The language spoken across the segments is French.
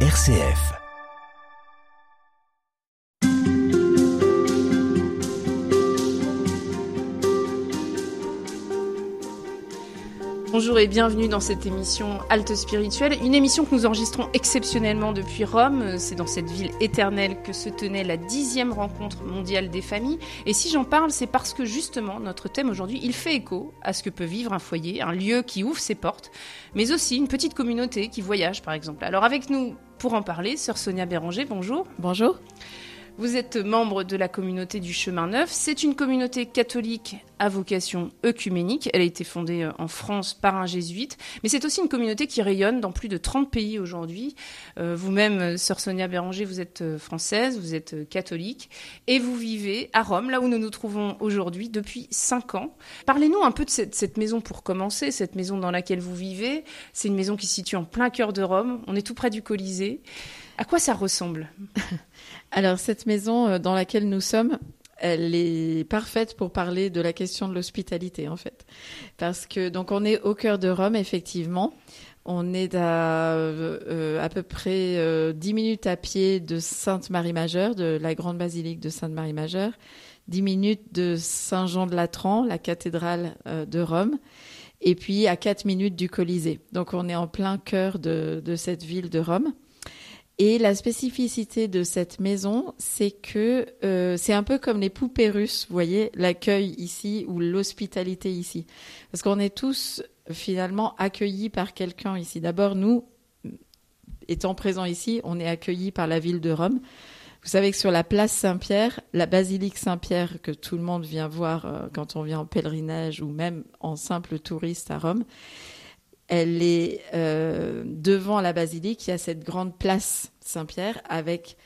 RCF. Bonjour et bienvenue dans cette émission Halte Spirituelle, une émission que nous enregistrons exceptionnellement depuis Rome. C'est dans cette ville éternelle que se tenait la dixième rencontre mondiale des familles. Et si j'en parle, c'est parce que justement notre thème aujourd'hui, il fait écho à ce que peut vivre un foyer, un lieu qui ouvre ses portes, mais aussi une petite communauté qui voyage par exemple. Alors avec nous pour en parler, sœur Sonia Béranger, bonjour. Bonjour. Vous êtes membre de la communauté du Chemin Neuf. C'est une communauté catholique à vocation œcuménique. Elle a été fondée euh, en France par un jésuite, mais c'est aussi une communauté qui rayonne dans plus de 30 pays aujourd'hui. Euh, vous-même, euh, sœur Sonia Béranger, vous êtes française, vous êtes catholique, et vous vivez à Rome, là où nous nous trouvons aujourd'hui, depuis 5 ans. Parlez-nous un peu de cette, cette, maison pour commencer, cette maison dans laquelle vous vivez. C'est une maison qui se situe en plein cœur de Rome. On est tout près du Colisée. À quoi ça ressemble? Alors, cette maison dans laquelle nous sommes, elle est parfaite pour parler de la question de l'hospitalité en fait, parce que donc on est au cœur de Rome effectivement. On est à euh, à peu près euh, 10 minutes à pied de Sainte-Marie-Majeure, de la grande basilique de Sainte-Marie-Majeure, 10 minutes de Saint-Jean de Latran, la cathédrale euh, de Rome, et puis à 4 minutes du Colisée. Donc on est en plein cœur de, de cette ville de Rome. Et la spécificité de cette maison, c'est que euh, c'est un peu comme les poupées russes, vous voyez, l'accueil ici ou l'hospitalité ici. Parce qu'on est tous finalement accueillis par quelqu'un ici. D'abord, nous, étant présents ici, on est accueillis par la ville de Rome. Vous savez que sur la place Saint-Pierre, la basilique Saint-Pierre que tout le monde vient voir euh, quand on vient en pèlerinage ou même en simple touriste à Rome, elle est euh, devant la basilique, il y a cette grande place Saint-Pierre avec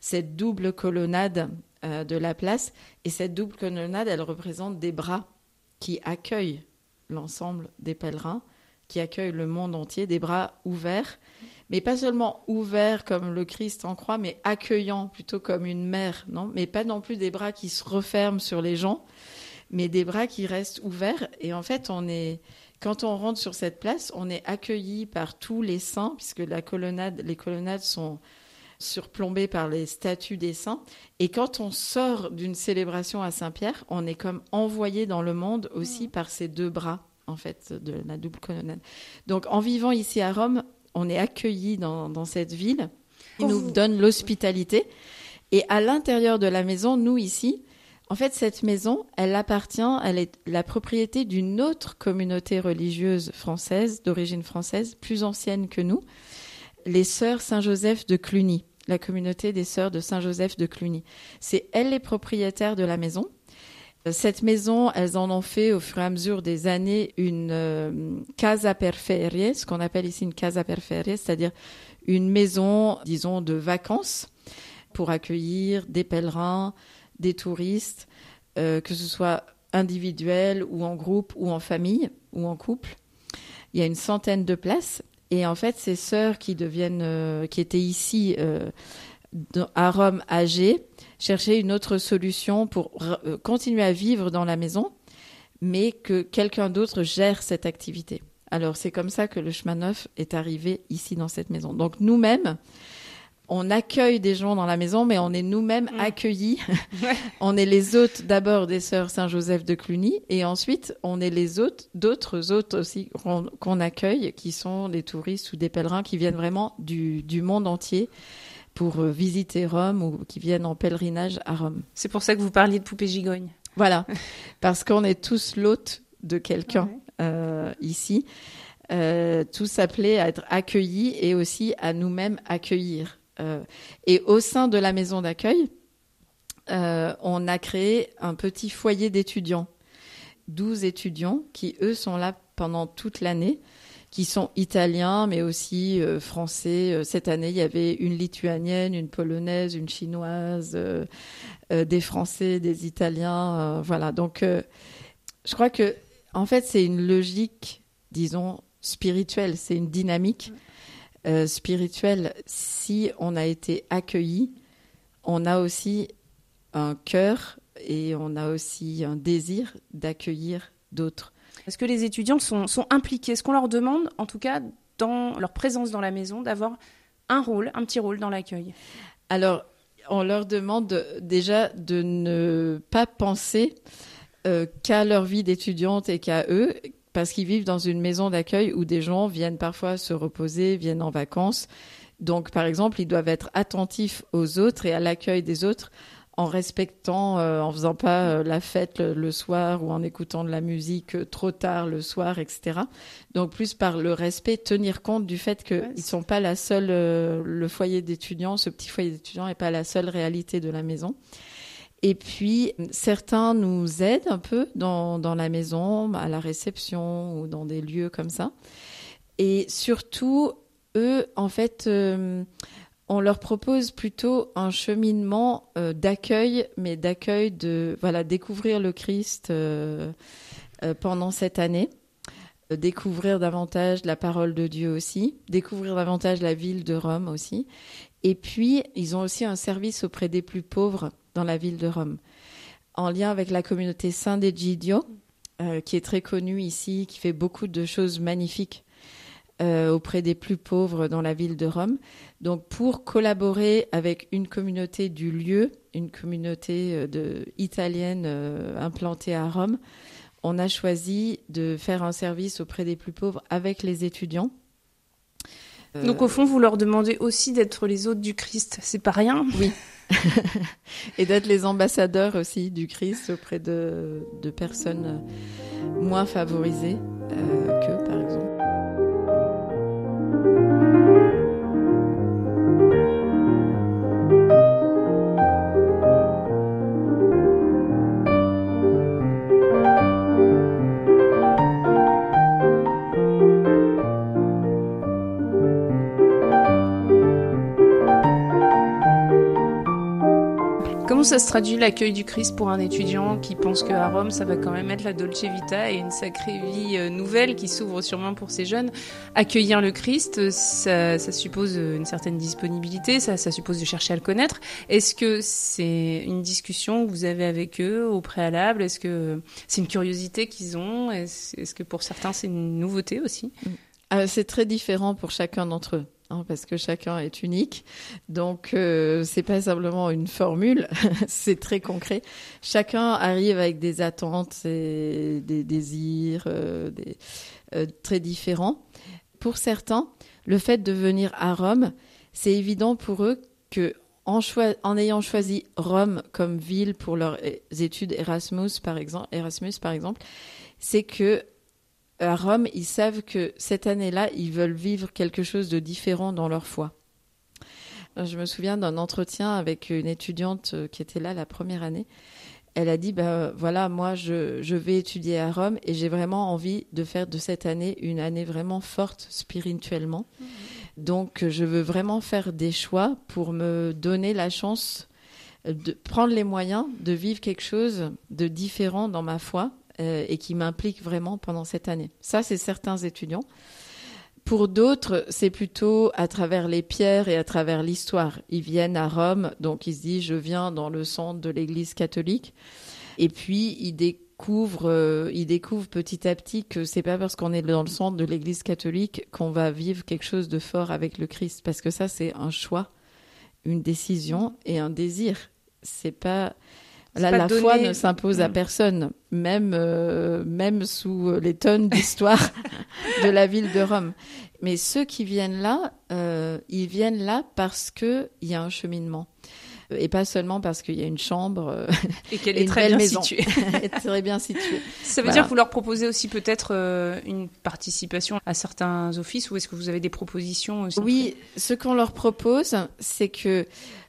cette double colonnade euh, de la place. Et cette double colonnade, elle représente des bras qui accueillent l'ensemble des pèlerins, qui accueillent le monde entier, des bras ouverts, mais pas seulement ouverts comme le Christ en croix, mais accueillants plutôt comme une mère, non? Mais pas non plus des bras qui se referment sur les gens, mais des bras qui restent ouverts. Et en fait, on est quand on rentre sur cette place, on est accueilli par tous les saints, puisque la colonnade, les colonnades sont surplombées par les statues des saints. Et quand on sort d'une célébration à Saint-Pierre, on est comme envoyé dans le monde aussi mmh. par ces deux bras, en fait, de la double colonnade. Donc, en vivant ici à Rome, on est accueilli dans, dans cette ville. Il nous donne l'hospitalité. Et à l'intérieur de la maison, nous ici, en fait, cette maison, elle appartient, elle est la propriété d'une autre communauté religieuse française, d'origine française, plus ancienne que nous, les Sœurs Saint-Joseph de Cluny, la communauté des Sœurs de Saint-Joseph de Cluny. C'est elles les propriétaires de la maison. Cette maison, elles en ont fait au fur et à mesure des années une euh, casa per ferie, ce qu'on appelle ici une casa per ferie, c'est-à-dire une maison, disons, de vacances pour accueillir des pèlerins, des touristes, euh, que ce soit individuel ou en groupe ou en famille ou en couple. Il y a une centaine de places. Et en fait, ces sœurs qui deviennent, euh, qui étaient ici euh, à Rome âgées, cherchaient une autre solution pour continuer à vivre dans la maison, mais que quelqu'un d'autre gère cette activité. Alors c'est comme ça que le chemin neuf est arrivé ici dans cette maison. Donc nous-mêmes, on accueille des gens dans la maison, mais on est nous-mêmes mm. accueillis. on est les hôtes d'abord des sœurs Saint-Joseph de Cluny, et ensuite on est les hôtes d'autres hôtes aussi qu'on accueille, qui sont des touristes ou des pèlerins qui viennent vraiment du, monde entier pour euh, visiter Rome ou qui viennent en pèlerinage à Rome. C'est pour ça que vous parliez de poupée gigogne. Voilà, parce qu'on est tous l'hôte de quelqu'un euh, ici. Euh, tous appelés à être accueillis et aussi à nous-mêmes accueillir. Euh, et au sein de la maison d'accueil, euh, on a créé un petit foyer d'étudiants. 12 étudiants qui, eux, sont là pendant toute l'année, qui sont italiens, mais aussi euh, français. Cette année, il y avait une lituanienne, une polonaise, une chinoise, des Français, des Italiens. voilà. Donc, je crois que, en fait, c'est une logique, disons, spirituelle. C'est une dynamique euh, spirituel, si on a été accueilli, on a aussi un cœur et on a aussi un désir d'accueillir d'autres. Est-ce que les étudiants sont, sont impliqués? Est-ce qu'on leur demande, en tout cas, dans leur présence dans la maison, d'avoir un rôle, un petit rôle dans l'accueil? Alors, on leur demande déjà de ne pas penser euh, qu'à leur vie d'étudiante et qu'à eux, parce qu'ils vivent dans une maison d'accueil où des gens viennent parfois se reposer, viennent en vacances. Donc, par exemple, ils doivent être attentifs aux autres et à l'accueil des autres en respectant, euh, en faisant pas euh, la fête le, soir ou en écoutant de la musique euh, trop tard le soir, etc. Donc plus par le respect, tenir compte du fait qu'ils ne sont pas la seule, le foyer d'étudiants, ce petit foyer d'étudiants n'est pas la seule réalité de la maison. Et puis, certains nous aident un peu dans, la maison, à la réception ou dans des lieux comme ça. Et surtout, eux, en fait, on leur propose plutôt un cheminement euh, d'accueil, mais d'accueil de voilà découvrir le Christ euh, euh, pendant cette année, découvrir davantage la parole de Dieu aussi, découvrir davantage la ville de Rome aussi, et puis ils ont aussi un service auprès des plus pauvres dans la ville de Rome, en lien avec la communauté Saint Egidio, qui est très connue ici, qui fait beaucoup de choses magnifiques euh, auprès des plus pauvres dans la ville de Rome. Donc pour collaborer avec une communauté du lieu, une communauté euh, italienne euh, implantée à Rome, on a choisi de faire un service auprès des plus pauvres avec les étudiants. Donc au fond, vous leur demandez aussi d'être les hôtes du Christ, c'est pas rien Oui. Et d'être les ambassadeurs aussi du Christ auprès de, personnes moins favorisées que, ça se traduit l'accueil du Christ pour un étudiant qui pense qu'à Rome, ça va quand même être la Dolce Vita et une sacrée vie euh, nouvelle qui s'ouvre sûrement pour ces jeunes Accueillir le Christ, ça, suppose une certaine disponibilité, ça, suppose de chercher à le connaître. Est-ce que c'est une discussion que vous avez avec eux au préalable? Est-ce que c'est une curiosité qu'ils ont? Est-ce que pour certains, c'est une nouveauté aussi? Euh, C'est très différent pour chacun d'entre eux. Hein, parce que chacun est unique. Donc, euh, c'est pas simplement une formule, c'est très concret. Chacun arrive avec des attentes et des désirs euh, euh, très différents. Pour certains, le fait de venir à Rome, c'est évident pour eux que en, ayant choisi Rome comme ville pour leurs études Erasmus, par exemple, c'est que à Rome, ils savent que cette année-là, ils veulent vivre quelque chose de différent dans leur foi. Je me souviens d'un entretien avec une étudiante euh, qui était là la première année. Elle a dit, ben voilà, moi je, je vais étudier à Rome et j'ai vraiment envie de faire de cette année une année vraiment forte spirituellement. Mmh. Donc je veux vraiment faire des choix pour me donner la chance de prendre les moyens de vivre quelque chose de différent dans ma foi euh, et qui m'implique vraiment pendant cette année. Ça, c'est certains étudiants. Pour d'autres, c'est plutôt à travers les pierres et à travers l'histoire. Ils viennent à Rome, donc ils se disent je viens dans le centre de l'Église catholique, et puis ils découvrent, euh, ils découvrent petit à petit que c'est pas parce qu'on est dans le centre de l'Église catholique qu'on va vivre quelque chose de fort avec le Christ, parce que ça c'est un choix, une décision et un désir. C'est pas la foi ne s'impose à mm. personne, même, euh, même sous les tonnes d'histoire de la ville de Rome. Mais ceux qui viennent là, euh, ils viennent là parce qu'il y a un cheminement. Et pas seulement parce qu'il y a une chambre euh, et qu'elle est très bien maison. située. très bien située. Ça veut dire que vous leur proposez aussi peut-être une participation à certains offices ou est-ce que vous avez des propositions aussi Oui, ce qu'on leur propose, c'est que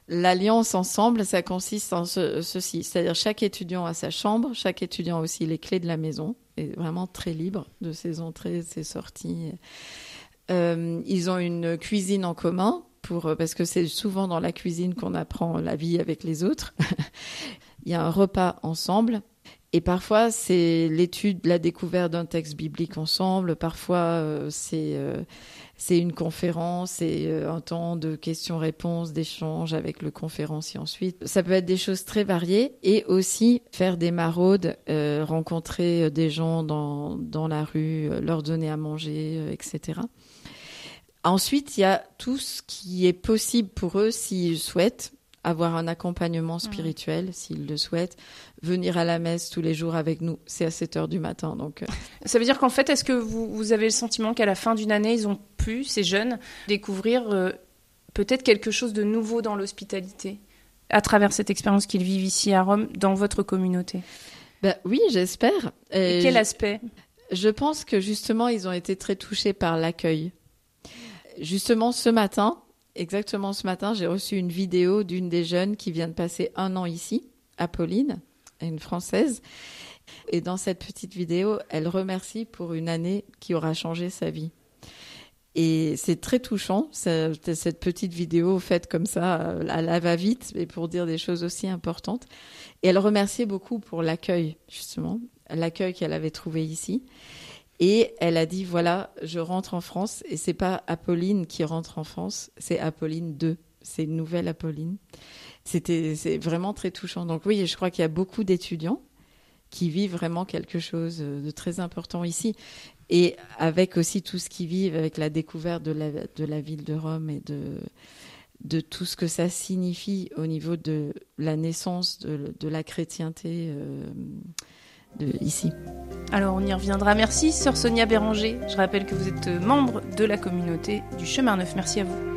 L'alliance ensemble, ça consiste en ceci, c'est-à-dire chaque étudiant a sa chambre, chaque étudiant a aussi les clés de la maison, est vraiment très libre de ses entrées, ses sorties. Euh, ils ont une cuisine en commun pour parce que c'est souvent dans la cuisine qu'on apprend la vie avec les autres. Il y a un repas ensemble. Et parfois, c'est l'étude, la découverte d'un texte biblique ensemble. Parfois, euh, c'est euh, c'est une conférence et euh, un temps de questions-réponses, d'échanges avec le conférencier ensuite. Ça peut être des choses très variées et aussi faire des maraudes, euh, rencontrer euh, des gens dans, dans la rue, leur donner à manger, etc. Ensuite, il y a tout ce qui est possible pour eux s'ils souhaitent avoir un accompagnement spirituel, s'ils le souhaitent, venir à la messe tous les jours avec nous. C'est à 7 heures du matin. Donc, euh. Ça veut dire qu'en fait, est-ce que vous, vous, avez le sentiment qu'à la fin d'une année, ils ont pu, ces jeunes, découvrir euh, peut-être quelque chose de nouveau dans l'hospitalité à travers cette expérience qu'ils vivent ici à Rome, dans votre communauté? Ben, Oui, j'espère. Et quel aspect? Je pense que justement, ils ont été très touchés par l'accueil. Justement, ce matin, exactement ce matin, j'ai reçu une vidéo d'une des jeunes qui vient de passer un an ici, Apolline, une Française. Et dans cette petite vidéo, elle remercie pour une année qui aura changé sa vie. Et c'est très touchant, cette petite vidéo faite comme ça, à la va-vite, mais pour dire des choses aussi importantes. Et elle remerciait beaucoup pour l'accueil, justement, l'accueil qu'elle avait trouvé ici. Et elle a dit voilà, je rentre en France, et c'est pas Apolline qui rentre en France, c'est Apolline 2. C'est une nouvelle Apolline. C'était c'est vraiment très touchant. Donc oui, je crois qu'il y a beaucoup d'étudiants qui vivent vraiment quelque chose de très important ici et avec aussi tout ce qui vivent, avec la découverte de la, de la ville de Rome et de, de tout ce que ça signifie au niveau de la naissance de, de la chrétienté euh, Alors on y reviendra. Merci, sœur Sonia Béranger. Je rappelle que vous êtes membre de la communauté du Chemin Neuf. Merci à vous.